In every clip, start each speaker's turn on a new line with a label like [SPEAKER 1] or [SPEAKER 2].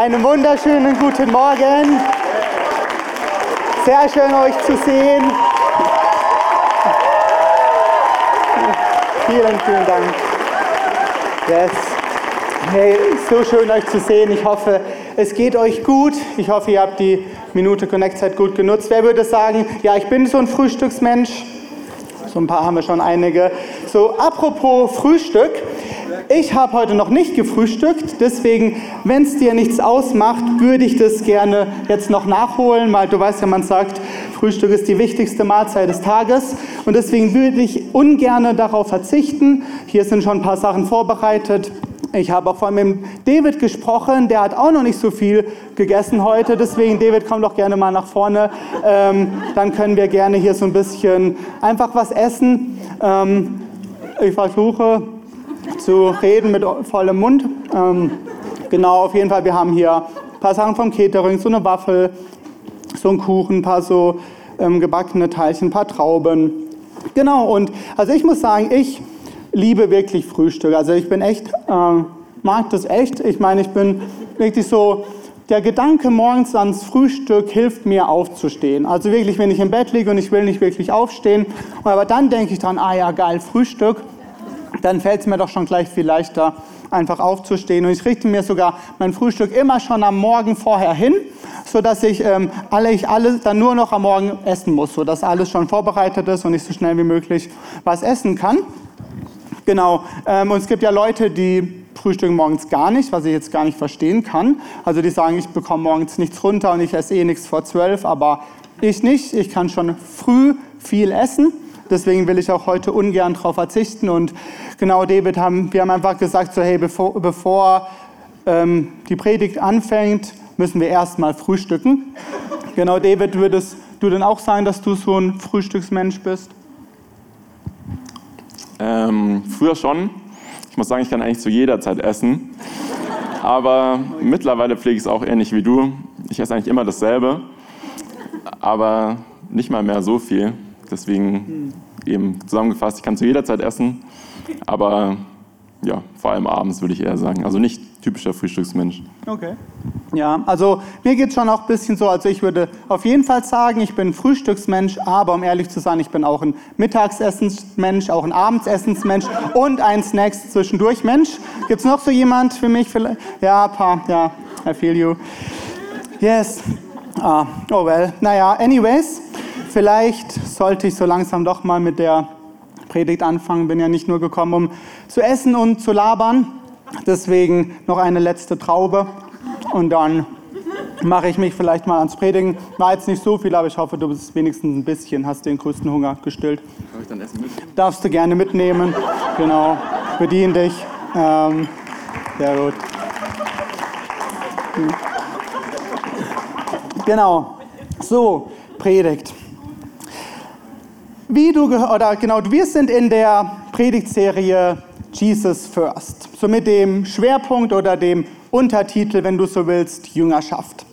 [SPEAKER 1] Einen wunderschönen guten Morgen. Sehr schön euch zu sehen. Vielen, vielen Dank. Yes. Hey, so schön euch zu sehen. Ich hoffe, es geht euch gut. Ich hoffe, ihr habt die Minute Connect-Zeit gut genutzt. Wer würde sagen, ja, ich bin so ein Frühstücksmensch? So ein paar haben wir schon einige. So, apropos Frühstück. Ich habe heute noch nicht gefrühstückt, deswegen, wenn es dir nichts ausmacht, würde ich das gerne jetzt noch nachholen, weil du weißt ja, man sagt, Frühstück ist die wichtigste Mahlzeit des Tages und deswegen würde ich ungern darauf verzichten. Hier sind schon ein paar Sachen vorbereitet. Ich habe auch vor allem mit David gesprochen, der hat auch noch nicht so viel gegessen heute, deswegen David, komm doch gerne mal nach vorne. Ähm, dann können wir gerne hier so ein bisschen einfach was essen. Ähm, ich versuche zu reden mit vollem Mund. Ähm, genau, auf jeden Fall, wir haben hier ein paar Sachen vom Catering, so eine Waffel, so einen Kuchen, ein paar so ähm, gebackene Teilchen, ein paar Trauben. Genau, und also ich muss sagen, ich liebe wirklich Frühstück. Also ich bin echt, äh, mag das echt. Ich meine, ich bin wirklich so, der Gedanke morgens ans Frühstück hilft mir aufzustehen. Also wirklich, wenn ich im Bett liege und ich will nicht wirklich aufstehen, aber dann denke ich dran, ah ja, geil, Frühstück dann fällt es mir doch schon gleich viel leichter, einfach aufzustehen. Und ich richte mir sogar mein Frühstück immer schon am Morgen vorher hin, sodass ich, ähm, alle, ich alles dann nur noch am Morgen essen muss, sodass alles schon vorbereitet ist und ich so schnell wie möglich was essen kann. Genau, ähm, und es gibt ja Leute, die frühstücken morgens gar nicht, was ich jetzt gar nicht verstehen kann. Also die sagen, ich bekomme morgens nichts runter und ich esse eh nichts vor zwölf, aber ich nicht. Ich kann schon früh viel essen. Deswegen will ich auch heute ungern darauf verzichten. Und genau, David, haben, wir haben einfach gesagt, so, hey, bevor, bevor ähm, die Predigt anfängt, müssen wir erstmal frühstücken. Genau, David, würdest du denn auch sagen, dass du so ein Frühstücksmensch bist?
[SPEAKER 2] Ähm, früher schon. Ich muss sagen, ich kann eigentlich zu jeder Zeit essen. Aber mittlerweile pflege ich es auch ähnlich wie du. Ich esse eigentlich immer dasselbe, aber nicht mal mehr so viel. Deswegen eben zusammengefasst, ich kann zu jeder Zeit essen, aber ja, vor allem abends würde ich eher sagen. Also nicht typischer Frühstücksmensch.
[SPEAKER 1] Okay. Ja, also mir geht es schon auch ein bisschen so, also ich würde auf jeden Fall sagen, ich bin Frühstücksmensch, aber um ehrlich zu sein, ich bin auch ein Mittagsessensmensch, auch ein Abendsessensmensch und ein Snacks zwischendurch Mensch. Gibt es noch so jemand für mich? Ja, paar, ja, I feel you. Yes. Ah, oh well. Naja, anyways. Vielleicht sollte ich so langsam doch mal mit der Predigt anfangen. Bin ja nicht nur gekommen, um zu essen und zu labern. Deswegen noch eine letzte Traube und dann mache ich mich vielleicht mal ans Predigen. War jetzt nicht so viel, aber ich hoffe, du bist wenigstens ein bisschen, hast den größten Hunger gestillt. Darf ich dann Essen mitnehmen? Darfst du gerne mitnehmen. Genau, bedien dich. Ähm, sehr gut. Genau. So, Predigt. Wie du oder genau, wir sind in der Predigtserie Jesus First. So mit dem Schwerpunkt oder dem Untertitel, wenn du so willst, Jüngerschaft.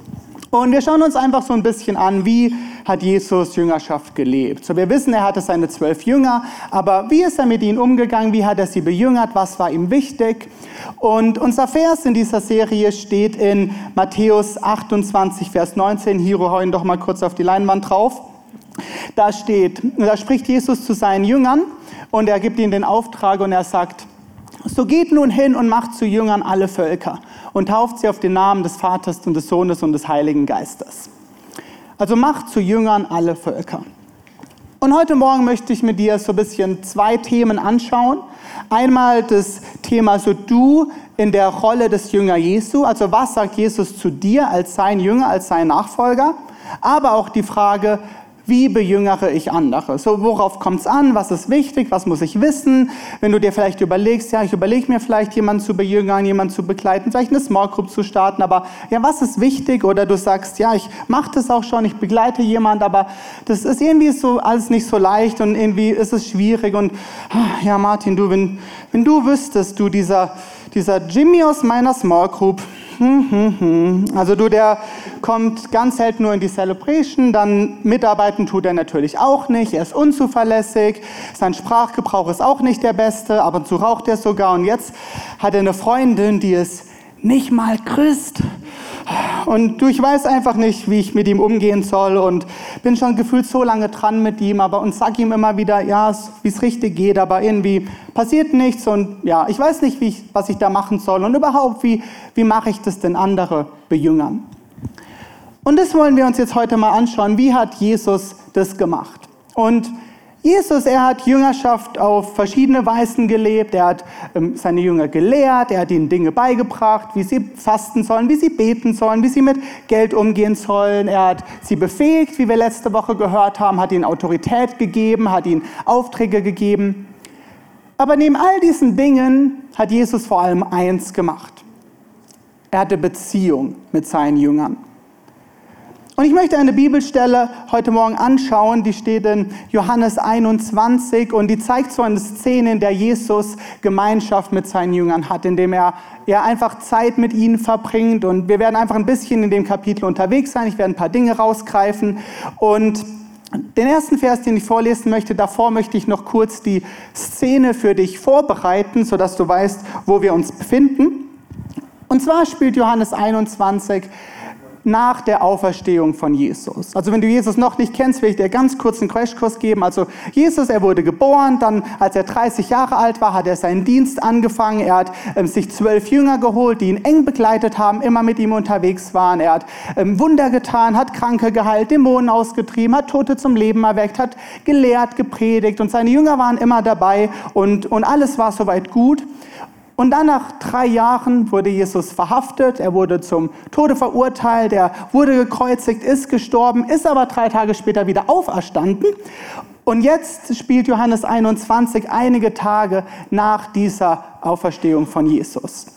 [SPEAKER 1] Und wir schauen uns einfach so ein bisschen an, wie hat Jesus Jüngerschaft gelebt. So, wir wissen, er hatte seine zwölf Jünger, aber wie ist er mit ihnen umgegangen? Wie hat er sie bejüngert? Was war ihm wichtig? Und unser Vers in dieser Serie steht in Matthäus 28, Vers 19. Hiro, hau ihn doch mal kurz auf die Leinwand drauf. Da steht, da spricht Jesus zu seinen Jüngern und er gibt ihnen den Auftrag und er sagt, so geht nun hin und macht zu Jüngern alle Völker und tauft sie auf den Namen des Vaters und des Sohnes und des Heiligen Geistes. Also macht zu Jüngern alle Völker. Und heute Morgen möchte ich mit dir so ein bisschen zwei Themen anschauen. Einmal das Thema so du in der Rolle des Jünger Jesu, also was sagt Jesus zu dir als sein Jünger, als sein Nachfolger, aber auch die Frage, wie bejüngere ich andere? So, worauf kommt es an? Was ist wichtig? Was muss ich wissen? Wenn du dir vielleicht überlegst, ja, ich überlege mir vielleicht jemanden zu bejüngern, jemanden zu begleiten, vielleicht eine Small Group zu starten, aber ja, was ist wichtig? Oder du sagst, ja, ich mache das auch schon, ich begleite jemanden, aber das ist irgendwie so alles nicht so leicht und irgendwie ist es schwierig und ah, ja, Martin, du, wenn, wenn du wüsstest, du dieser, dieser Jimmy aus meiner Small Group, Also du, der kommt ganz selten nur in die Celebration, dann mitarbeiten tut er natürlich auch nicht, er ist unzuverlässig, sein Sprachgebrauch ist auch nicht der beste, ab und zu raucht er sogar und jetzt hat er eine Freundin, die ist nicht mal Christ. Und du, ich weiß einfach nicht, wie ich mit ihm umgehen soll und bin schon gefühlt so lange dran mit ihm, aber und sag ihm immer wieder, ja, wie es richtig geht, aber irgendwie passiert nichts und ja, ich weiß nicht, wie ich, was ich da machen soll und überhaupt, wie, wie mache ich das denn andere bejüngern? Und das wollen wir uns jetzt heute mal anschauen. Wie hat Jesus das gemacht? Und Jesus, er hat Jüngerschaft auf verschiedene Weisen gelebt. Er hat ähm, seine Jünger gelehrt, er hat ihnen Dinge beigebracht, wie sie fasten sollen, wie sie beten sollen, wie sie mit Geld umgehen sollen. Er hat sie befähigt, wie wir letzte Woche gehört haben, hat ihnen Autorität gegeben, hat ihnen Aufträge gegeben. Aber neben all diesen Dingen hat Jesus vor allem eins gemacht. Er hatte Beziehung mit seinen Jüngern. Und ich möchte eine Bibelstelle heute Morgen anschauen, die steht in Johannes 21 und die zeigt so eine Szene, in der Jesus Gemeinschaft mit seinen Jüngern hat, indem er, er einfach Zeit mit ihnen verbringt. Und wir werden einfach ein bisschen in dem Kapitel unterwegs sein. Ich werde ein paar Dinge rausgreifen. Und den ersten Vers, den ich vorlesen möchte, davor möchte ich noch kurz die Szene für dich vorbereiten, sodass du weißt, wo wir uns befinden. Und zwar spielt Johannes 21 nach der Auferstehung von Jesus. Also wenn du Jesus noch nicht kennst, will ich dir ganz kurz einen Crashkurs geben. Also Jesus, er wurde geboren, dann als er 30 Jahre alt war, hat er seinen Dienst angefangen. Er hat ähm, sich zwölf Jünger geholt, die ihn eng begleitet haben, immer mit ihm unterwegs waren. Er hat ähm, Wunder getan, hat Kranke geheilt, Dämonen ausgetrieben, hat Tote zum Leben erweckt, hat gelehrt, gepredigt und seine Jünger waren immer dabei und, und alles war soweit gut. Und dann nach drei Jahren wurde Jesus verhaftet, er wurde zum Tode verurteilt, er wurde gekreuzigt, ist gestorben, ist aber drei Tage später wieder auferstanden. Und jetzt spielt Johannes 21 einige Tage nach dieser Auferstehung von Jesus.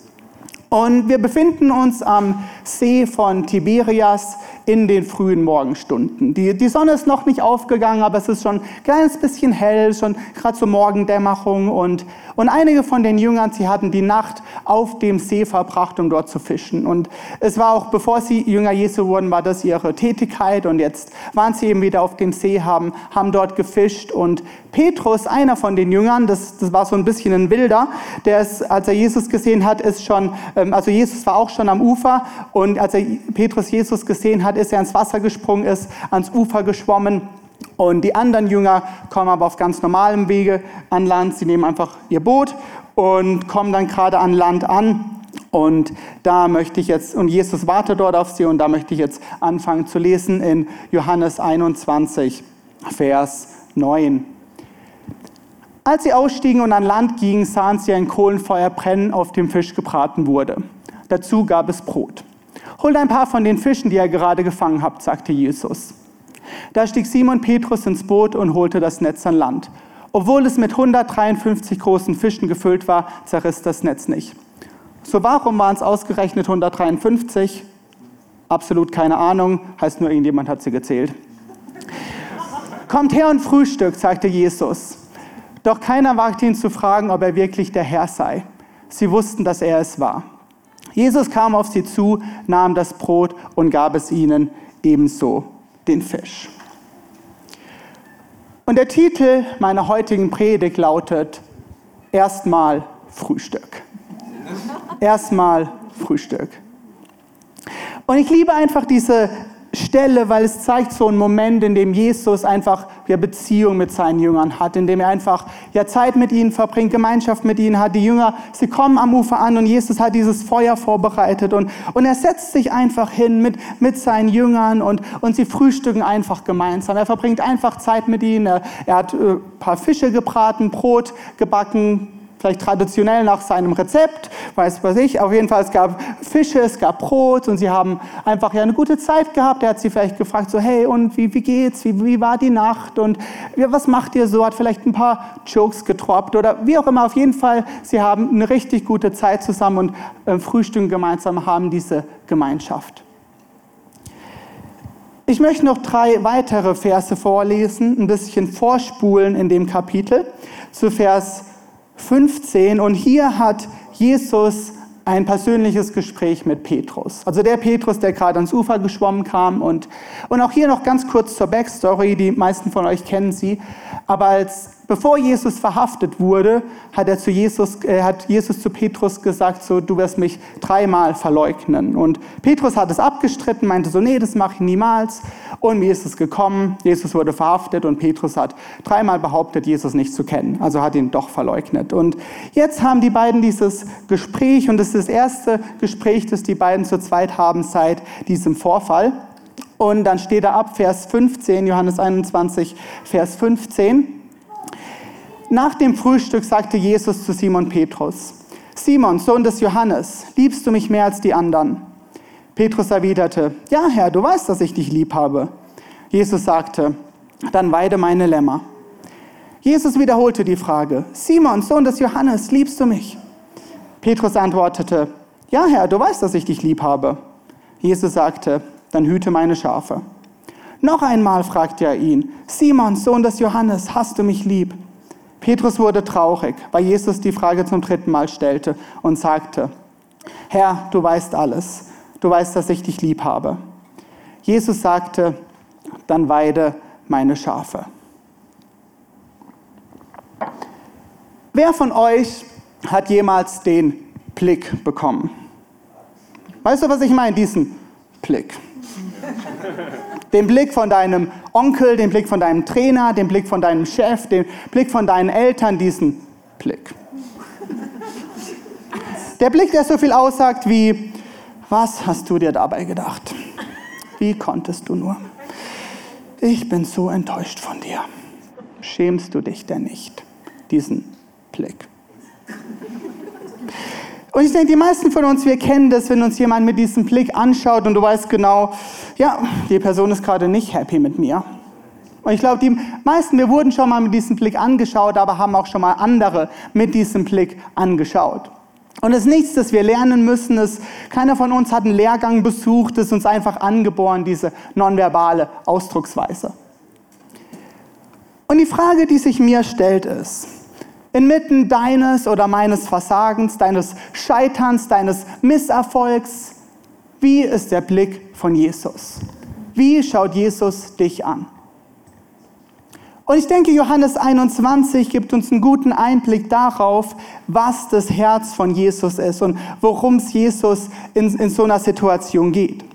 [SPEAKER 1] Und wir befinden uns am See von Tiberias in den frühen Morgenstunden. Die, die Sonne ist noch nicht aufgegangen, aber es ist schon ein kleines bisschen hell, schon gerade zur Morgendämmerung. Und, und einige von den Jüngern, sie hatten die Nacht auf dem See verbracht, um dort zu fischen. Und es war auch, bevor sie Jünger Jesu wurden, war das ihre Tätigkeit. Und jetzt waren sie eben wieder auf dem See, haben, haben dort gefischt. Und Petrus, einer von den Jüngern, das, das war so ein bisschen ein Wilder, der ist, als er Jesus gesehen hat, ist schon, ähm, also Jesus war auch schon am Ufer. Und als er Petrus Jesus gesehen hat, ist er ins Wasser gesprungen, ist ans Ufer geschwommen. Und die anderen Jünger kommen aber auf ganz normalem Wege an Land. Sie nehmen einfach ihr Boot und kommen dann gerade an Land an. Und da möchte ich jetzt, und Jesus wartet dort auf sie, und da möchte ich jetzt anfangen zu lesen in Johannes 21, Vers 9. Als sie ausstiegen und an Land gingen, sahen sie ein Kohlenfeuer brennen, auf dem Fisch gebraten wurde. Dazu gab es Brot. Holt ein paar von den Fischen, die ihr gerade gefangen habt, sagte Jesus. Da stieg Simon Petrus ins Boot und holte das Netz an Land. Obwohl es mit 153 großen Fischen gefüllt war, zerriss das Netz nicht. So warum waren es ausgerechnet 153? Absolut keine Ahnung, heißt nur irgendjemand hat sie gezählt. Kommt her und frühstückt, sagte Jesus. Doch keiner wagte ihn zu fragen, ob er wirklich der Herr sei. Sie wussten, dass er es war. Jesus kam auf sie zu, nahm das Brot und gab es ihnen ebenso den Fisch. Und der Titel meiner heutigen Predigt lautet Erstmal Frühstück. Erstmal Frühstück. Und ich liebe einfach diese Stelle, weil es zeigt so einen Moment, in dem Jesus einfach ja, Beziehung mit seinen Jüngern hat, in dem er einfach ja, Zeit mit ihnen verbringt, Gemeinschaft mit ihnen hat. Die Jünger, sie kommen am Ufer an und Jesus hat dieses Feuer vorbereitet und, und er setzt sich einfach hin mit, mit seinen Jüngern und, und sie frühstücken einfach gemeinsam. Er verbringt einfach Zeit mit ihnen. Er, er hat ein äh, paar Fische gebraten, Brot gebacken, vielleicht traditionell nach seinem Rezept, weiß was ich. Auf jeden Fall, es gab Fische, es gab Brot und sie haben einfach ja eine gute Zeit gehabt. Er hat sie vielleicht gefragt, so hey, und wie, wie geht's, wie, wie war die Nacht und ja, was macht ihr so? Hat vielleicht ein paar Jokes getroppt oder wie auch immer. Auf jeden Fall, sie haben eine richtig gute Zeit zusammen und äh, frühstücken gemeinsam, haben diese Gemeinschaft. Ich möchte noch drei weitere Verse vorlesen, ein bisschen vorspulen in dem Kapitel zu Vers 15 und hier hat Jesus ein persönliches Gespräch mit Petrus. Also der Petrus, der gerade ans Ufer geschwommen kam und, und auch hier noch ganz kurz zur Backstory, die meisten von euch kennen sie. Aber als Bevor Jesus verhaftet wurde, hat, er zu Jesus, äh, hat Jesus zu Petrus gesagt, so, du wirst mich dreimal verleugnen. Und Petrus hat es abgestritten, meinte so, nee, das mache ich niemals. Und wie ist es gekommen? Jesus wurde verhaftet und Petrus hat dreimal behauptet, Jesus nicht zu kennen. Also hat ihn doch verleugnet. Und jetzt haben die beiden dieses Gespräch und es ist das erste Gespräch, das die beiden zu zweit haben seit diesem Vorfall. Und dann steht da ab Vers 15, Johannes 21, Vers 15. Nach dem Frühstück sagte Jesus zu Simon Petrus, Simon, Sohn des Johannes, liebst du mich mehr als die anderen? Petrus erwiderte, ja Herr, du weißt, dass ich dich lieb habe. Jesus sagte, dann weide meine Lämmer. Jesus wiederholte die Frage, Simon, Sohn des Johannes, liebst du mich? Petrus antwortete, ja Herr, du weißt, dass ich dich lieb habe. Jesus sagte, dann hüte meine Schafe. Noch einmal fragte er ihn, Simon, Sohn des Johannes, hast du mich lieb? Petrus wurde traurig, weil Jesus die Frage zum dritten Mal stellte und sagte, Herr, du weißt alles, du weißt, dass ich dich lieb habe. Jesus sagte, dann weide meine Schafe. Wer von euch hat jemals den Blick bekommen? Weißt du, was ich meine? Diesen Blick. Den Blick von deinem Onkel, den Blick von deinem Trainer, den Blick von deinem Chef, den Blick von deinen Eltern, diesen Blick. Der Blick, der so viel aussagt wie, was hast du dir dabei gedacht? Wie konntest du nur? Ich bin so enttäuscht von dir. Schämst du dich denn nicht? Diesen Blick. Und ich denke, die meisten von uns, wir kennen das, wenn uns jemand mit diesem Blick anschaut und du weißt genau, ja, die Person ist gerade nicht happy mit mir. Und ich glaube, die meisten, wir wurden schon mal mit diesem Blick angeschaut, aber haben auch schon mal andere mit diesem Blick angeschaut. Und es ist nichts, das wir lernen müssen. Es, keiner von uns hat einen Lehrgang besucht, es ist uns einfach angeboren, diese nonverbale Ausdrucksweise. Und die Frage, die sich mir stellt, ist, inmitten deines oder meines Versagens, deines Scheiterns, deines Misserfolgs, wie ist der Blick von Jesus? Wie schaut Jesus dich an? Und ich denke, Johannes 21 gibt uns einen guten Einblick darauf, was das Herz von Jesus ist und worum es Jesus in, in so einer Situation geht.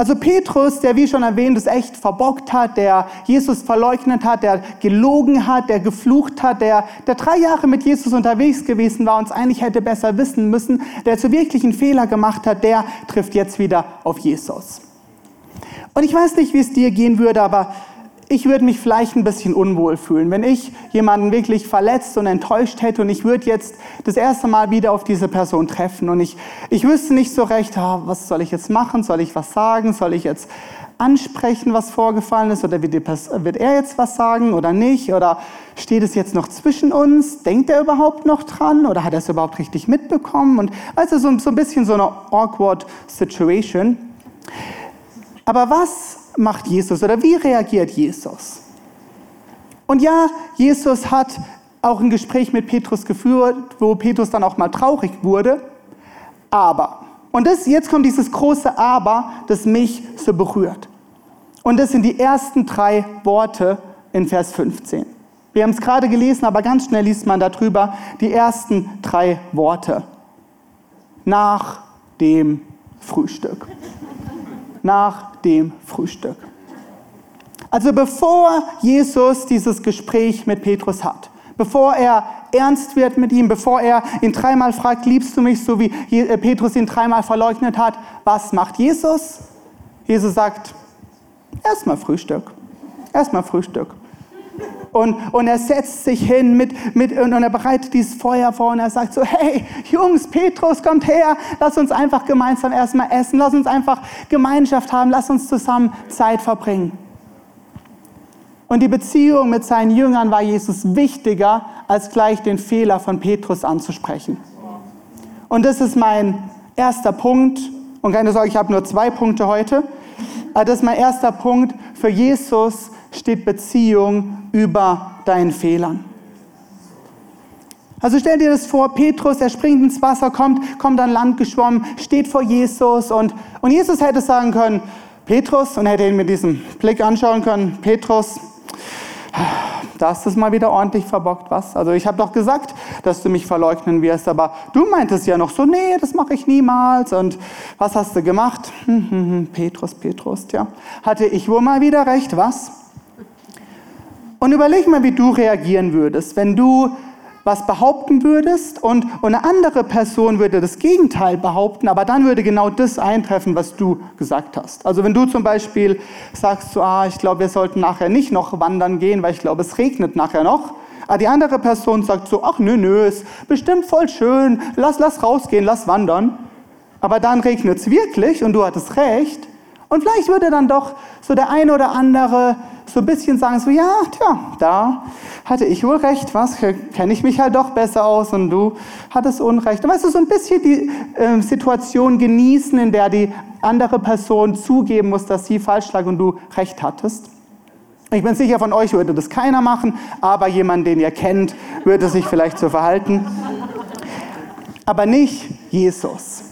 [SPEAKER 1] Also Petrus, der wie schon erwähnt es echt verbockt hat, der Jesus verleugnet hat, der gelogen hat, der geflucht hat, der, der drei Jahre mit Jesus unterwegs gewesen war und es eigentlich hätte besser wissen müssen, der zu wirklichen Fehler gemacht hat, der trifft jetzt wieder auf Jesus. Und ich weiß nicht, wie es dir gehen würde, aber ich würde mich vielleicht ein bisschen unwohl fühlen, wenn ich jemanden wirklich verletzt und enttäuscht hätte und ich würde jetzt das erste Mal wieder auf diese Person treffen. Und ich, ich wüsste nicht so recht, ah, was soll ich jetzt machen, soll ich was sagen, soll ich jetzt ansprechen, was vorgefallen ist? Oder wird, die, wird er jetzt was sagen oder nicht? Oder steht es jetzt noch zwischen uns, denkt er überhaupt noch dran? Oder hat er es überhaupt richtig mitbekommen? Und also so, so ein bisschen so eine awkward Situation. Aber was macht Jesus oder wie reagiert Jesus? Und ja, Jesus hat auch ein Gespräch mit Petrus geführt, wo Petrus dann auch mal traurig wurde. Aber, und das, jetzt kommt dieses große Aber, das mich so berührt. Und das sind die ersten drei Worte in Vers 15. Wir haben es gerade gelesen, aber ganz schnell liest man darüber die ersten drei Worte. Nach dem Frühstück nach dem Frühstück. Also bevor Jesus dieses Gespräch mit Petrus hat, bevor er ernst wird mit ihm, bevor er ihn dreimal fragt, liebst du mich, so wie äh, Petrus ihn dreimal verleugnet hat, was macht Jesus? Jesus sagt, erstmal Frühstück, erstmal Frühstück. Und, und er setzt sich hin mit, mit, und er bereitet dieses Feuer vor und er sagt so, hey Jungs, Petrus, kommt her, lass uns einfach gemeinsam erstmal essen, lass uns einfach Gemeinschaft haben, lass uns zusammen Zeit verbringen. Und die Beziehung mit seinen Jüngern war Jesus wichtiger, als gleich den Fehler von Petrus anzusprechen. Und das ist mein erster Punkt. Und keine Sorge, ich habe nur zwei Punkte heute. Das ist mein erster Punkt. Für Jesus steht Beziehung über deinen Fehlern. Also stell dir das vor, Petrus, er springt ins Wasser, kommt, kommt an Land geschwommen, steht vor Jesus und, und Jesus hätte sagen können, Petrus, und hätte ihn mit diesem Blick anschauen können, Petrus, da hast du es mal wieder ordentlich verbockt, was? Also ich habe doch gesagt, dass du mich verleugnen wirst, aber du meintest ja noch so, nee, das mache ich niemals. Und was hast du gemacht? Hm, hm, hm, Petrus, Petrus, ja. Hatte ich wohl mal wieder recht, was? Und überleg mal, wie du reagieren würdest, wenn du was behaupten würdest und, und eine andere Person würde das Gegenteil behaupten, aber dann würde genau das eintreffen, was du gesagt hast. Also wenn du zum Beispiel sagst, so, ah, ich glaube, wir sollten nachher nicht noch wandern gehen, weil ich glaube, es regnet nachher noch. Aber die andere Person sagt so, ach nö, nö, ist bestimmt voll schön, lass, lass rausgehen, lass wandern. Aber dann regnet es wirklich und du hattest recht. Und vielleicht würde dann doch so der eine oder andere so ein bisschen sagen, so ja, tja, da hatte ich wohl recht, was, kenne ich mich halt doch besser aus und du hattest Unrecht. Und weißt du, so ein bisschen die äh, Situation genießen, in der die andere Person zugeben muss, dass sie falsch lag und du recht hattest. Ich bin sicher, von euch würde das keiner machen, aber jemand, den ihr kennt, würde sich vielleicht so verhalten. Aber nicht Jesus.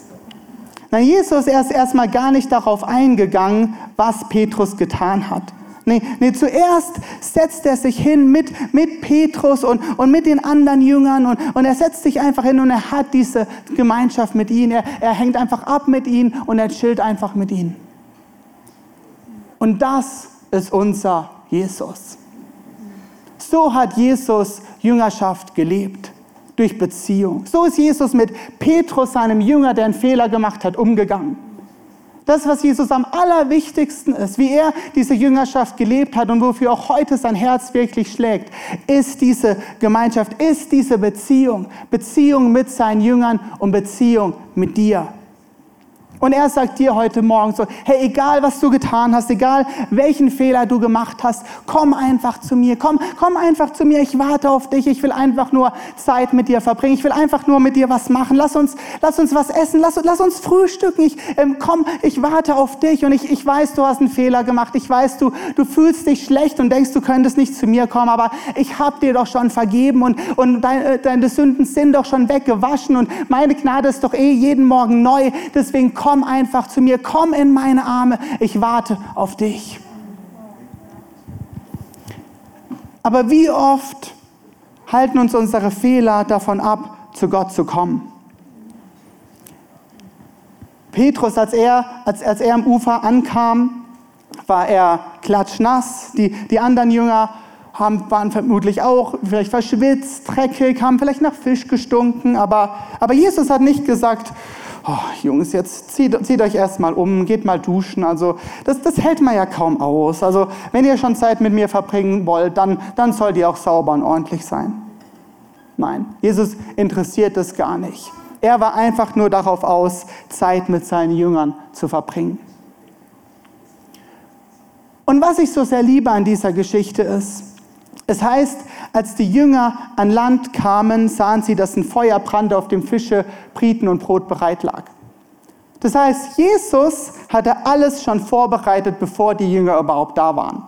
[SPEAKER 1] Na, Jesus ist erstmal gar nicht darauf eingegangen, was Petrus getan hat. Nee, nee, zuerst setzt er sich hin mit, mit Petrus und, und mit den anderen Jüngern und, und er setzt sich einfach hin und er hat diese Gemeinschaft mit ihnen. Er, er hängt einfach ab mit ihnen und er chillt einfach mit ihnen. Und das ist unser Jesus. So hat Jesus Jüngerschaft gelebt durch Beziehung. So ist Jesus mit Petrus, seinem Jünger, der einen Fehler gemacht hat, umgegangen. Das, was Jesus am allerwichtigsten ist, wie er diese Jüngerschaft gelebt hat und wofür auch heute sein Herz wirklich schlägt, ist diese Gemeinschaft, ist diese Beziehung. Beziehung mit seinen Jüngern und Beziehung mit dir. Und er sagt dir heute Morgen so, hey, egal was du getan hast, egal welchen Fehler du gemacht hast, komm einfach zu mir, komm, komm einfach zu mir, ich warte auf dich, ich will einfach nur Zeit mit dir verbringen, ich will einfach nur mit dir was machen, lass uns, lass uns was essen, lass, lass uns frühstücken, ich, ähm, komm, ich warte auf dich und ich, ich weiß, du hast einen Fehler gemacht, ich weiß, du, du fühlst dich schlecht und denkst, du könntest nicht zu mir kommen, aber ich habe dir doch schon vergeben und, und dein, äh, deine Sünden sind doch schon weggewaschen und meine Gnade ist doch eh jeden Morgen neu, deswegen komm komm einfach zu mir, komm in meine Arme, ich warte auf dich. Aber wie oft halten uns unsere Fehler davon ab, zu Gott zu kommen? Petrus, als er, als, als er am Ufer ankam, war er klatschnass. Die, die anderen Jünger haben, waren vermutlich auch vielleicht verschwitzt, dreckig, haben vielleicht nach Fisch gestunken. Aber, aber Jesus hat nicht gesagt, oh, Jungs, jetzt zieht, zieht euch erstmal um, geht mal duschen. Also das, das hält man ja kaum aus. Also wenn ihr schon Zeit mit mir verbringen wollt, dann, dann sollt ihr auch sauber und ordentlich sein. Nein, Jesus interessiert es gar nicht. Er war einfach nur darauf aus, Zeit mit seinen Jüngern zu verbringen. Und was ich so sehr liebe an dieser Geschichte ist, es heißt, als die Jünger an Land kamen, sahen sie, dass ein Feuer brannte, auf dem Fische, Briten und Brot bereit lag. Das heißt, Jesus hatte alles schon vorbereitet, bevor die Jünger überhaupt da waren.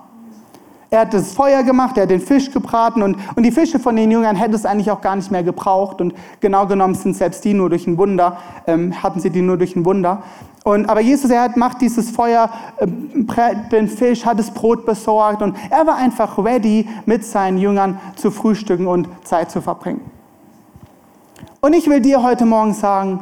[SPEAKER 1] Er hat das Feuer gemacht, er hat den Fisch gebraten und, und die Fische von den Jüngern hätte es eigentlich auch gar nicht mehr gebraucht. Und genau genommen sind selbst die nur durch ein Wunder, ähm, hatten sie die nur durch ein Wunder. Und, aber Jesus, er hat, macht dieses Feuer, äh, den Fisch, hat das Brot besorgt und er war einfach ready, mit seinen Jüngern zu frühstücken und Zeit zu verbringen. Und ich will dir heute Morgen sagen,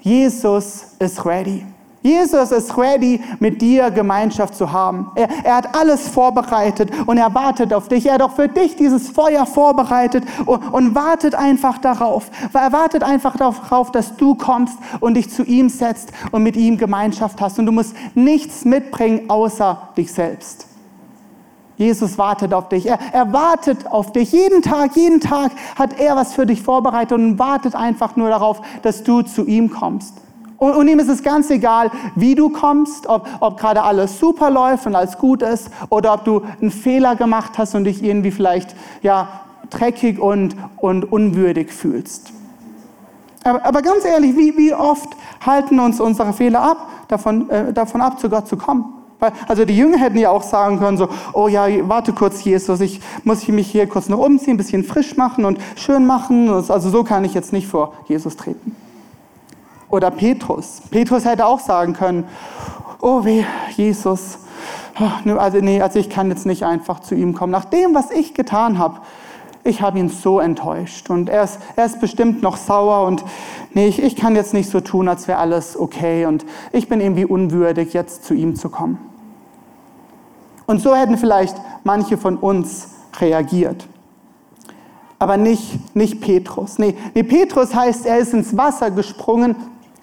[SPEAKER 1] Jesus ist ready. Jesus ist ready, mit dir Gemeinschaft zu haben. Er, er, hat alles vorbereitet und er wartet auf dich. Er hat auch für dich dieses Feuer vorbereitet und, und wartet einfach darauf. Er wartet einfach darauf, dass du kommst und dich zu ihm setzt und mit ihm Gemeinschaft hast. Und du musst nichts mitbringen außer dich selbst. Jesus wartet auf dich. Er, er wartet auf dich. Jeden Tag, jeden Tag hat er was für dich vorbereitet und wartet einfach nur darauf, dass du zu ihm kommst. Und, und, ihm ist es ganz egal, wie du kommst, ob, ob gerade alles super läuft und alles gut ist oder ob du einen Fehler gemacht hast und dich irgendwie vielleicht ja, dreckig und, und unwürdig fühlst. Aber, aber ganz ehrlich, wie, wie oft halten uns unsere Fehler ab, davon, äh, davon ab, zu Gott zu kommen? Also die Jünger hätten ja auch sagen können, so, oh ja, warte kurz, Jesus, ich muss mich hier kurz noch umziehen, ein bisschen frisch machen und schön machen. Also so kann ich jetzt nicht vor Jesus treten. Oder Petrus. Petrus hätte auch sagen können, oh weh, Jesus, also nee, also ich kann jetzt nicht einfach zu ihm kommen. Nach dem, was ich getan habe, ich habe ihn so enttäuscht und er ist, er ist bestimmt noch sauer und nee, ich, ich kann jetzt nicht so tun, als wäre alles okay und ich bin irgendwie unwürdig, jetzt zu ihm zu kommen. Und so hätten vielleicht manche von uns reagiert. Aber nicht, nicht Petrus. Nee, nee, Petrus heißt, er ist ins Wasser gesprungen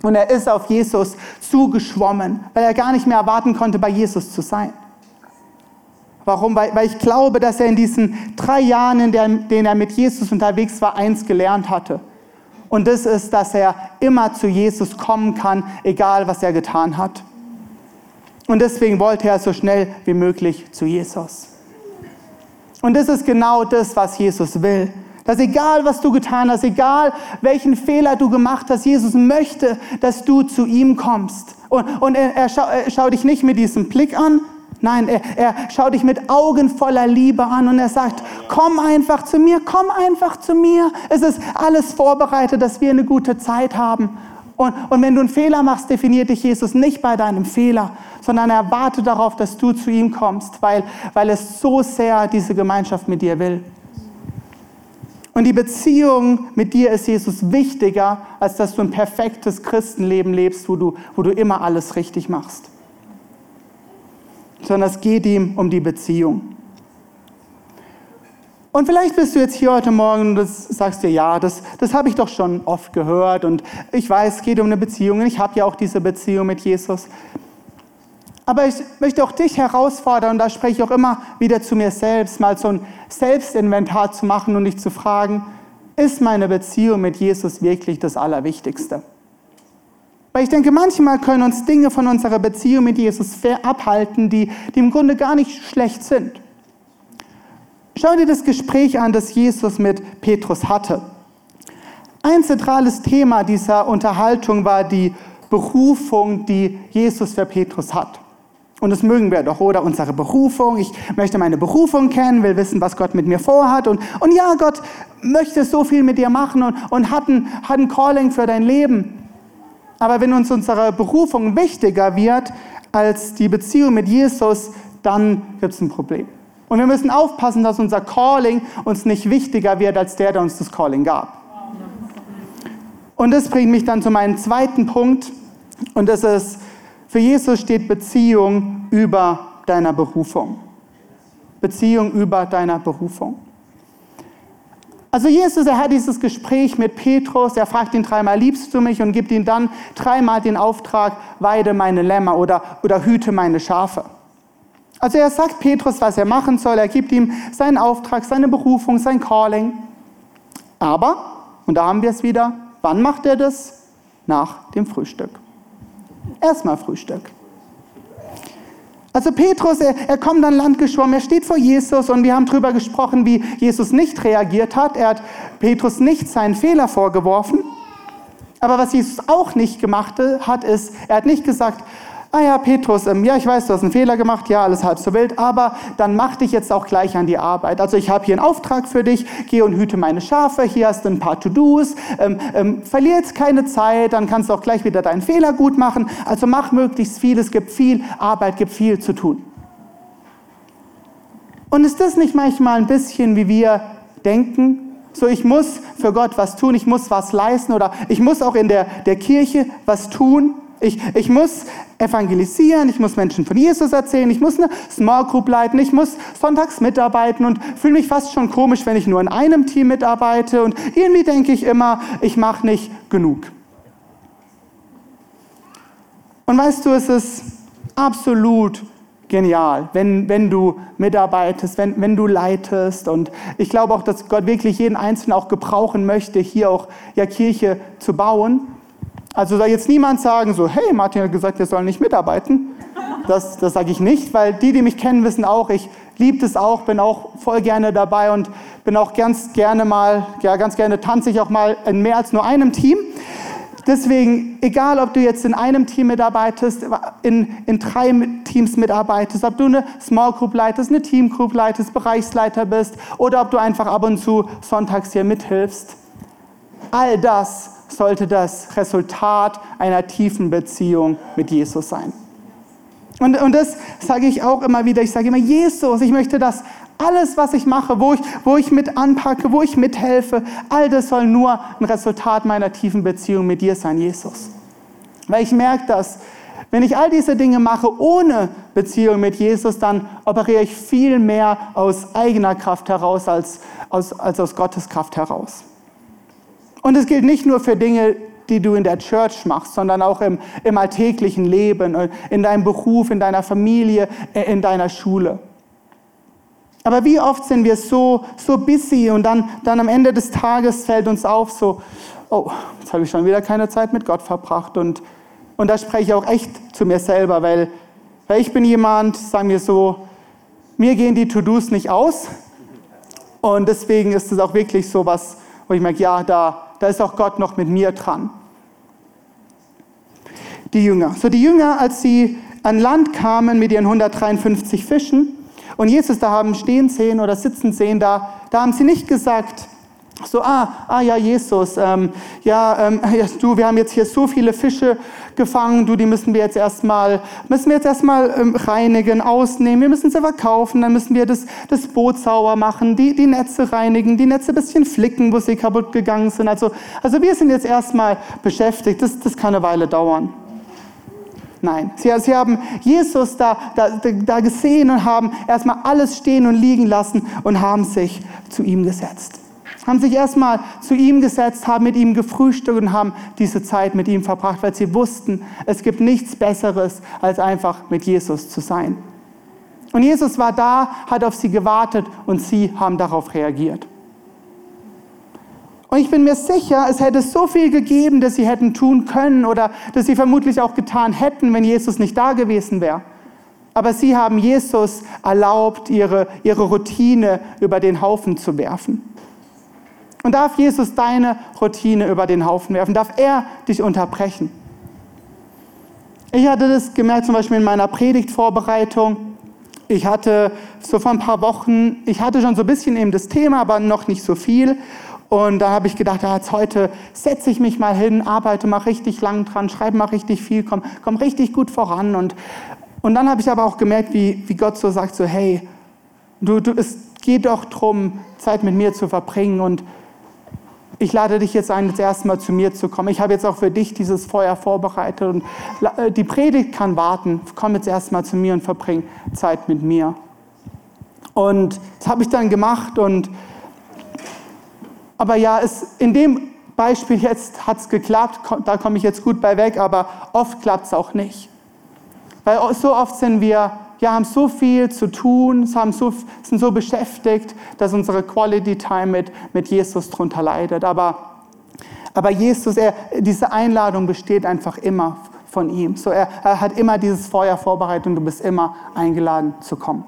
[SPEAKER 1] und er ist auf Jesus zugeschwommen, weil er gar nicht mehr erwarten konnte, bei Jesus zu sein. Warum? Weil, weil ich glaube, dass er in diesen drei Jahren, in denen er mit Jesus unterwegs war, eins gelernt hatte. Und das ist, dass er immer zu Jesus kommen kann, egal was er getan hat. Und deswegen wollte er so schnell wie möglich zu Jesus. Und das ist genau das, was Jesus will. Dass egal, was du getan hast, egal, welchen Fehler du gemacht hast, Jesus möchte, dass du zu ihm kommst. Und, und er, er, schau, er schaut dich nicht mit diesem Blick an, Nein, er, er schaut dich mit Augen voller Liebe an und er sagt, komm einfach zu mir, komm einfach zu mir. Es ist alles vorbereitet, dass wir eine gute Zeit haben. Und, und wenn du einen Fehler machst, definiert dich Jesus nicht bei deinem Fehler, sondern er wartet darauf, dass du zu ihm kommst, weil, weil es so sehr diese Gemeinschaft mit dir will. Und die Beziehung mit dir ist Jesus wichtiger, als dass du ein perfektes Christenleben lebst, wo du, wo du immer alles richtig machst sondern es geht ihm um die Beziehung. Und vielleicht bist du jetzt hier heute Morgen und sagst dir, ja, das, das habe ich doch schon oft gehört und ich weiß, es geht um eine Beziehung und ich habe ja auch diese Beziehung mit Jesus. Aber ich möchte auch dich herausfordern und da spreche ich auch immer wieder zu mir selbst, mal so ein Selbstinventar zu machen und dich zu fragen, ist meine Beziehung mit Jesus wirklich das Allerwichtigste? Weil ich denke, manchmal können uns Dinge von unserer Beziehung mit Jesus abhalten, die, die im Grunde gar nicht schlecht sind. Schau dir das Gespräch an, das Jesus mit Petrus hatte. Ein zentrales Thema dieser Unterhaltung war die Berufung, die Jesus für Petrus hat. Und das mögen wir doch, oder? Unsere Berufung. Ich möchte meine Berufung kennen, will wissen, was Gott mit mir vorhat. Und, und ja, Gott möchte so viel mit dir machen und, und hat, ein, hat ein Calling für dein Leben. Aber wenn uns unsere Berufung wichtiger wird als die Beziehung mit Jesus, dann gibt es ein Problem. Und wir müssen aufpassen, dass unser Calling uns nicht wichtiger wird als der, der uns das Calling gab. Und das bringt mich dann zu meinem zweiten Punkt. Und das ist, für Jesus steht Beziehung über deiner Berufung. Beziehung über deiner Berufung. Also Jesus, er hat dieses Gespräch mit Petrus, er fragt ihn dreimal, liebst du mich? Und gibt ihm dann dreimal den Auftrag, weide meine Lämmer oder, oder hüte meine Schafe. Also er sagt Petrus, was er machen soll, er gibt ihm seinen Auftrag, seine Berufung, sein Calling. Aber, und da haben wir es wieder, wann macht er das? Nach dem Frühstück. Erstmal Frühstück. Also Petrus, er, er kommt an Land geschwommen, er steht vor Jesus und wir haben darüber gesprochen, wie Jesus nicht reagiert hat. Er hat Petrus nicht seinen Fehler vorgeworfen. Aber was Jesus auch nicht gemacht hat, ist, er hat nicht gesagt, ah ja, Petrus, ähm, ja, ich weiß, du hast einen Fehler gemacht, ja, alles halb so wild, aber dann mach dich jetzt auch gleich an die Arbeit. Also ich habe hier einen Auftrag für dich, geh und hüte meine Schafe, hier hast du ein paar To-Dos, ähm, ähm, verlier jetzt keine Zeit, dann kannst du auch gleich wieder deinen Fehler gut machen. Also mach möglichst viel, es gibt viel Arbeit, gibt viel zu tun. Und ist das nicht manchmal ein bisschen, wie wir denken? So, ich muss für Gott was tun, ich muss was leisten oder ich muss auch in der, der Kirche was tun. Ich, ich muss evangelisieren, ich muss Menschen von Jesus erzählen, ich muss eine Small Group leiten, ich muss sonntags mitarbeiten und fühle mich fast schon komisch, wenn ich nur in einem Team mitarbeite und irgendwie denke ich immer, ich mache nicht genug. Und weißt du, es ist absolut genial, wenn, wenn du mitarbeitest, wenn, wenn du leitest. Und ich glaube auch, dass Gott wirklich jeden Einzelnen auch gebrauchen möchte, hier auch ja, Kirche zu bauen. Also soll jetzt niemand sagen, so, hey, Martin hat gesagt, wir sollen nicht mitarbeiten. Das, das sage ich nicht, weil die, die mich kennen, wissen auch, ich liebe es auch, bin auch voll gerne dabei und bin auch ganz gerne mal, ja, ganz gerne tanze ich auch mal in mehr als nur einem Team. Deswegen, egal ob du jetzt in einem Team mitarbeitest, in, in drei Teams mitarbeitest, ob du eine Small Group leitest, eine Team Group leitest, Bereichsleiter bist oder ob du einfach ab und zu sonntags hier mithilfst, all das sollte das Resultat einer tiefen Beziehung mit Jesus sein. Und, und das sage ich auch immer wieder. Ich sage immer, Jesus, ich möchte das alles, was ich mache, wo ich, wo ich mit anpacke, wo ich mithelfe, all das soll nur ein Resultat meiner tiefen Beziehung mit dir sein, Jesus. Weil ich merke das, wenn ich all diese Dinge mache ohne Beziehung mit Jesus, dann operiere ich viel mehr aus eigener Kraft heraus als aus, als aus Gottes Kraft heraus. Und es gilt nicht nur für Dinge, die du in der Church machst, sondern auch im, im alltäglichen Leben, in deinem Beruf, in deiner Familie, in deiner Schule. Aber wie oft sind wir so, so busy und dann, dann am Ende des Tages fällt uns auf, so, oh, jetzt habe ich schon wieder keine Zeit mit Gott verbracht. Und, und da spreche ich auch echt zu mir selber, weil, weil ich bin jemand, sagen wir so, mir gehen die To-Dos nicht aus. Und deswegen ist es auch wirklich so was, wo ich merke, ja, da, da ist auch Gott noch mit mir dran. Die Jünger. So die Jünger, als sie an Land kamen mit ihren 153 Fischen, und Jesus da haben stehen sehen oder sitzen sehen, da, da haben sie nicht gesagt, so, ah, ah ja, Jesus, ähm, ja, ähm, ja, du, wir haben jetzt hier so viele Fische gefangen, du, die müssen wir jetzt erstmal, müssen wir jetzt erstmal ähm, reinigen, ausnehmen, wir müssen sie verkaufen, dann müssen wir das, das Boot sauber machen, die, die Netze reinigen, die Netze ein bisschen flicken, wo sie kaputt gegangen sind. Also, also wir sind jetzt erstmal beschäftigt, das, das kann eine Weile dauern. Nein, sie, sie haben Jesus da, da, da gesehen und haben erstmal alles stehen und liegen lassen und haben sich zu ihm gesetzt. Haben sich erstmal zu ihm gesetzt, haben mit ihm gefrühstückt und haben diese Zeit mit ihm verbracht, weil sie wussten, es gibt nichts Besseres, als einfach mit Jesus zu sein. Und Jesus war da, hat auf sie gewartet und sie haben darauf reagiert. Und ich bin mir sicher, es hätte so viel gegeben, das sie hätten tun können oder das sie vermutlich auch getan hätten, wenn Jesus nicht da gewesen wäre. Aber sie haben Jesus erlaubt, ihre, ihre Routine über den Haufen zu werfen. Und darf Jesus deine Routine über den Haufen werfen? Darf er dich unterbrechen? Ich hatte das gemerkt zum Beispiel in meiner Predigtvorbereitung. Ich hatte so vor ein paar Wochen, ich hatte schon so ein bisschen eben das Thema, aber noch nicht so viel. Und da habe ich gedacht, jetzt heute setze ich mich mal hin, arbeite mal richtig lang dran, schreibe mal richtig viel, komm, komm richtig gut voran. Und, und dann habe ich aber auch gemerkt, wie, wie Gott so sagt, so hey, du, du, es geht doch darum, Zeit mit mir zu verbringen und ich lade dich jetzt ein, jetzt erstmal zu mir zu kommen. Ich habe jetzt auch für dich dieses Feuer vorbereitet und äh, die Predigt kann warten. Komm jetzt erstmal zu mir und verbring Zeit mit mir. Und das habe ich dann gemacht und aber ja, es, in dem Beispiel jetzt hat es geklappt, da komme ich jetzt gut bei weg, aber oft klappt es auch nicht. Weil so oft sind wir, ja, haben so viel zu tun, so, sind so beschäftigt, dass unsere Quality Time mit, mit Jesus darunter leidet. Aber, aber Jesus, er, diese Einladung besteht einfach immer von ihm. So, er, er hat immer dieses Feuer vorbereitet und du bist immer eingeladen zu kommen.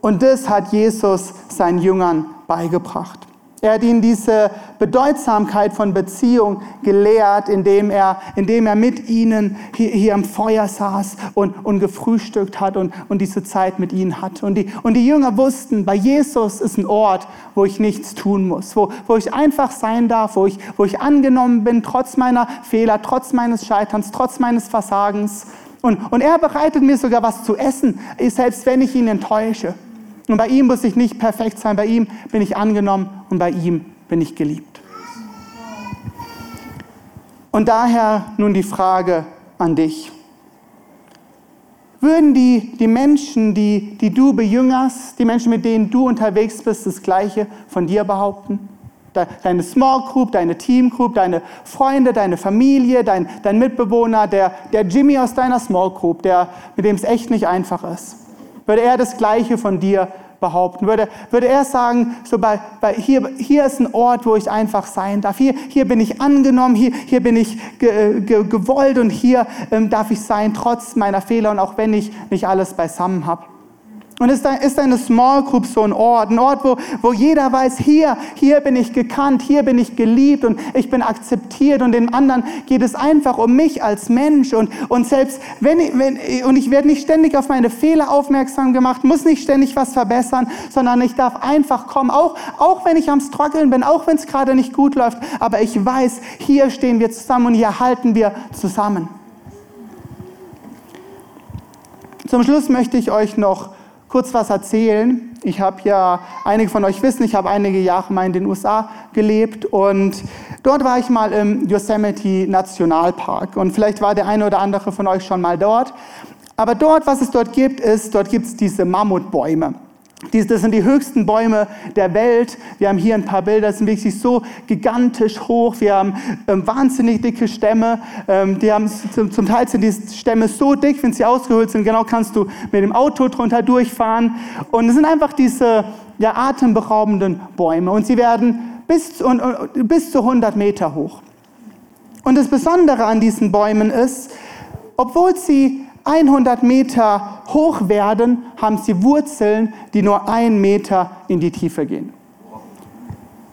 [SPEAKER 1] Und das hat Jesus seinen Jüngern beigebracht. Er hat ihnen diese Bedeutsamkeit von Beziehung gelehrt, indem er, indem er mit ihnen hier, hier am Feuer saß und, und gefrühstückt hat und, und diese Zeit mit ihnen hat. Und die, und die Jünger wussten, bei Jesus ist ein Ort, wo ich nichts tun muss, wo, wo ich einfach sein darf, wo ich, wo ich angenommen bin, trotz meiner Fehler, trotz meines Scheiterns, trotz meines Versagens. Und, und er bereitet mir sogar was zu essen, selbst wenn ich ihn enttäusche. Und bei ihm muss ich nicht perfekt sein, bei ihm bin ich angenommen und bei ihm bin ich geliebt. Und daher nun die Frage an dich. Würden die, die Menschen, die, die du bejüngerst, die Menschen, mit denen du unterwegs bist, das Gleiche von dir behaupten? Deine Small Group, deine Team Group, deine Freunde, deine Familie, dein, dein Mitbewohner, der, der Jimmy aus deiner Small Group, der, mit dem es echt nicht einfach ist. Würde er das Gleiche von dir behaupten? Würde, würde er sagen, so bei, bei hier, hier ist ein Ort, wo ich einfach sein darf. Hier, hier bin ich angenommen, hier, hier bin ich ge, ge, gewollt und hier ähm, darf ich sein, trotz meiner Fehler und auch wenn ich nicht alles beisammen habe. Und ist, ist eine Small Group so ein Ort, ein Ort, wo, wo jeder weiß, hier, hier bin ich gekannt, hier bin ich geliebt und ich bin akzeptiert und den anderen geht es einfach um mich als Mensch und, und selbst wenn, wenn und ich werde nicht ständig auf meine Fehler aufmerksam gemacht, muss nicht ständig was verbessern, sondern ich darf einfach kommen, auch, auch wenn ich am struggeln bin, auch wenn es gerade nicht gut läuft, aber ich weiß, hier stehen wir zusammen und hier halten wir zusammen. Zum Schluss möchte ich euch noch kurz was erzählen. Ich habe ja, einige von euch wissen, ich habe einige Jahre mal in den USA gelebt und dort war ich mal im Yosemite Nationalpark und vielleicht war der eine oder andere von euch schon mal dort. Aber dort, was es dort gibt, ist, dort gibt es diese Mammutbäume. Das sind die höchsten Bäume der Welt. Wir haben hier ein paar Bilder, das sind wirklich so gigantisch hoch. Wir haben ähm, wahnsinnig dicke Stämme. Ähm, die haben, zum, Teil sind die Stämme so dick, wenn sie ausgehöhlt sind, genau kannst du mit dem Auto drunter durchfahren. Und es sind einfach diese ja, atemberaubenden Bäume. Und sie werden bis, und, bis zu 100 Meter hoch. Und das Besondere an diesen Bäumen ist, obwohl sie 100 Meter hoch werden, haben sie Wurzeln, die nur einen Meter in die Tiefe gehen.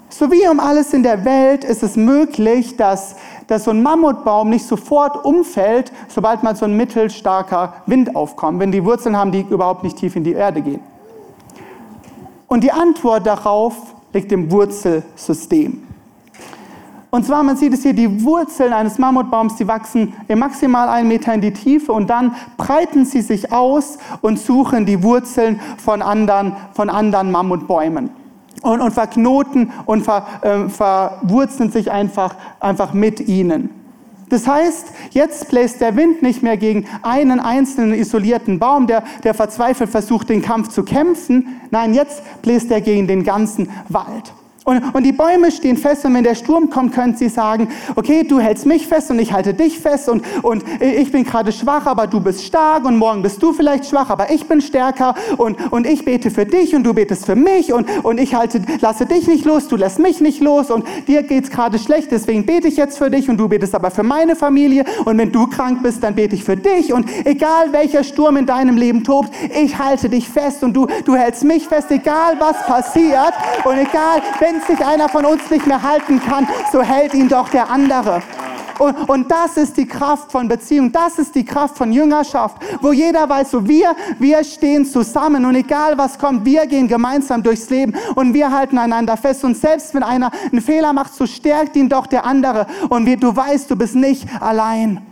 [SPEAKER 1] So wie um alles in der Welt ist es möglich, dass, dass so ein Mammutbaum nicht sofort umfällt, sobald mal so ein mittelstarker Wind aufkommt, wenn die Wurzeln haben, die überhaupt nicht tief in die Erde gehen. Und die Antwort darauf liegt im Wurzelsystem. Und zwar, man sieht es hier, die Wurzeln eines Mammutbaums, die wachsen maximal einen Meter in die Tiefe und dann breiten sie sich aus und suchen die Wurzeln von anderen, von anderen Mammutbäumen. Und, und verknoten und ver, äh, verwurzeln sich einfach, einfach mit ihnen. Das heißt, jetzt bläst der Wind nicht mehr gegen einen einzelnen isolierten Baum, der, der verzweifelt versucht, den Kampf zu kämpfen. Nein, jetzt bläst er gegen den ganzen Wald. Und, und die Bäume stehen fest und wenn der Sturm kommt, können sie sagen, okay, du hältst mich fest und ich halte dich fest und, und ich bin gerade schwach, aber du bist stark und morgen bist du vielleicht schwach, aber ich bin stärker und, und ich bete für dich und du betest für mich und, und ich halte, lasse dich nicht los, du lässt mich nicht los und dir geht es gerade schlecht, deswegen bete ich jetzt für dich und du betest aber für meine Familie und wenn du krank bist, dann bete ich für dich und egal welcher Sturm in deinem Leben tobt, ich halte dich fest und du, du hältst mich fest, egal was passiert und egal, wenn wenn sich einer von uns nicht mehr halten kann, so hält ihn doch der andere. Und, und, das ist die Kraft von Beziehung, das ist die Kraft von Jüngerschaft, wo jeder weiß, so wir, wir stehen zusammen und egal was kommt, wir gehen gemeinsam durchs Leben und wir halten einander fest. Und selbst wenn einer einen Fehler macht, so stärkt ihn doch der andere und wir, du weißt, du bist nicht allein.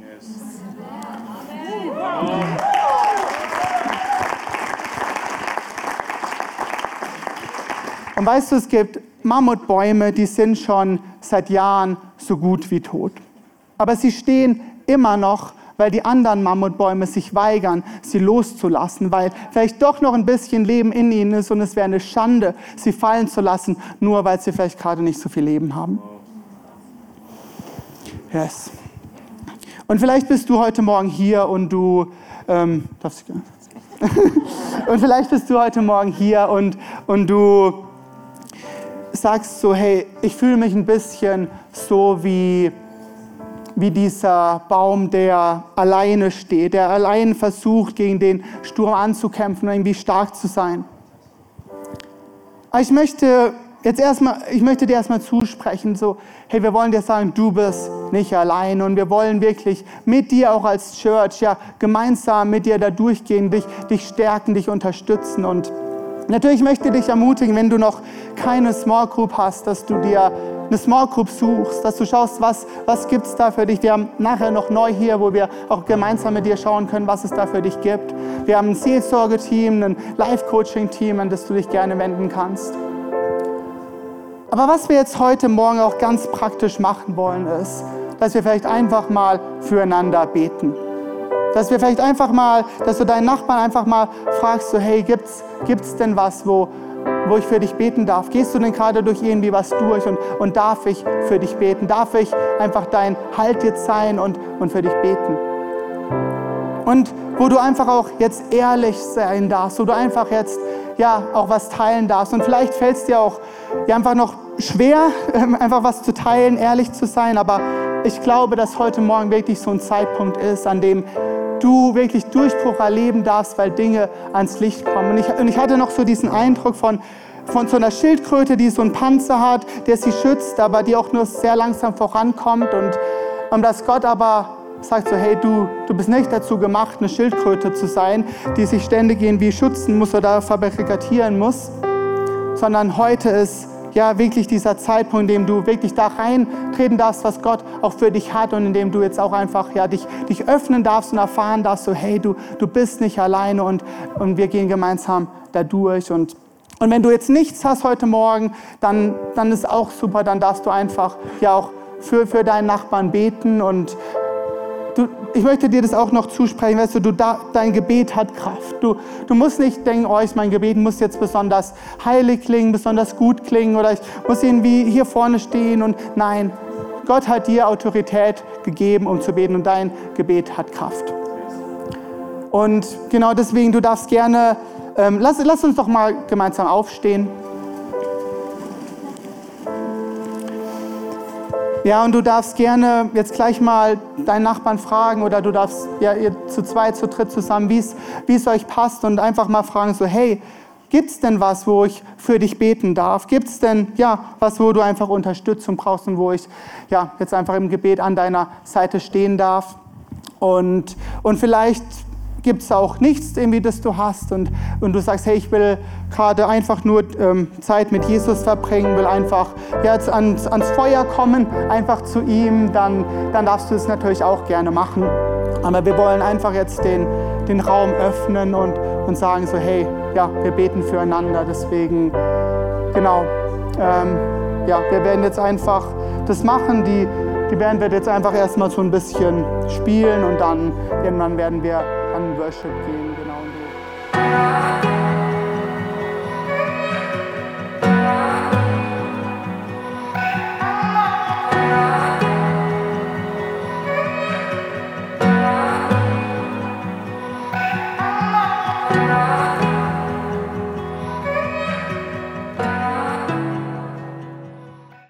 [SPEAKER 1] Und weißt du, es gibt Mammutbäume, die sind schon seit Jahren so gut wie tot. Aber sie stehen immer noch, weil die anderen Mammutbäume sich weigern, sie loszulassen, weil vielleicht doch noch ein bisschen Leben in ihnen ist und es wäre eine Schande, sie fallen zu lassen, nur weil sie vielleicht gerade nicht so viel Leben haben. Yes. Und vielleicht bist du heute Morgen hier und du ähm, und vielleicht bist du heute Morgen hier und, und du sagst so, hey, ich fühle mich ein bisschen so wie, wie dieser Baum, der alleine steht, der allein versucht, gegen den Sturm anzukämpfen und irgendwie stark zu sein. Aber ich möchte jetzt erstmal, ich möchte dir erstmal zusprechen, so, hey, wir wollen dir sagen, du bist nicht allein und wir wollen wirklich mit dir auch als Church, ja, gemeinsam mit dir da durchgehen, dich, dich stärken, dich unterstützen und Natürlich möchte ich dich ermutigen, wenn du noch keine Small Group hast, dass du dir eine Small Group suchst, dass du schaust, was, was gibt es da für dich. Wir haben nachher noch neu hier, wo wir auch gemeinsam mit dir schauen können, was es da für dich gibt. Wir haben ein Seelsorge-Team, ein Life-Coaching-Team, an das du dich gerne wenden kannst. Aber was wir jetzt heute Morgen auch ganz praktisch machen wollen, ist, dass wir vielleicht einfach mal füreinander beten. Dass wir vielleicht einfach mal, dass du deinen Nachbarn einfach mal fragst, so hey, gibt's, gibt's denn was, wo, wo ich für dich beten darf? Gehst du denn gerade durch irgendwie was durch und, und darf ich für dich beten? Darf ich einfach dein Halt jetzt sein und, und für dich beten? Und wo du einfach auch jetzt ehrlich sein darfst, wo du einfach jetzt ja auch was teilen darfst. Und vielleicht fällt es dir auch ja, einfach noch schwer, einfach was zu teilen, ehrlich zu sein. Aber ich glaube, dass heute Morgen wirklich so ein Zeitpunkt ist, an dem du wirklich Durchbruch erleben darfst, weil Dinge ans Licht kommen. Und ich, und ich hatte noch so diesen Eindruck von, von so einer Schildkröte, die so einen Panzer hat, der sie schützt, aber die auch nur sehr langsam vorankommt. Und, und dass Gott aber sagt so, hey, du, du bist nicht dazu gemacht, eine Schildkröte zu sein, die sich ständig irgendwie schützen muss oder verbarrikadieren muss, sondern heute ist ja wirklich dieser Zeitpunkt, in dem du wirklich da reintreten darfst, was Gott auch für dich hat und in dem du jetzt auch einfach ja, dich, dich öffnen darfst und erfahren darfst, so hey, du, du bist nicht alleine und, und wir gehen gemeinsam da durch und und wenn du jetzt nichts hast heute Morgen, dann, dann ist auch super, dann darfst du einfach ja auch für, für deinen Nachbarn beten und ich möchte dir das auch noch zusprechen, weißt du, du da, dein Gebet hat Kraft. Du, du musst nicht denken, oh, ich, mein Gebet muss jetzt besonders heilig klingen, besonders gut klingen oder ich muss irgendwie hier vorne stehen und nein, Gott hat dir Autorität gegeben, um zu beten und dein Gebet hat Kraft. Und genau deswegen, du darfst gerne, ähm, lass, lass uns doch mal gemeinsam aufstehen. Ja, und du darfst gerne jetzt gleich mal deinen Nachbarn fragen oder du darfst ja ihr zu zweit, zu dritt zusammen, wie es euch passt und einfach mal fragen so, hey, gibt es denn was, wo ich für dich beten darf? Gibt es denn ja was, wo du einfach Unterstützung brauchst und wo ich ja jetzt einfach im Gebet an deiner Seite stehen darf? Und, und vielleicht gibt es auch nichts, irgendwie, das du hast und, und du sagst, hey, ich will gerade einfach nur ähm, Zeit mit Jesus verbringen, will einfach jetzt ans, ans Feuer kommen, einfach zu ihm, dann, dann darfst du es natürlich auch gerne machen. Aber wir wollen einfach jetzt den, den Raum öffnen und, und sagen so, hey, ja, wir beten füreinander. Deswegen, genau, ähm, ja, wir werden jetzt einfach das machen. Die, die Band wird jetzt einfach erstmal so ein bisschen spielen und dann irgendwann werden wir Worship gehen, genau.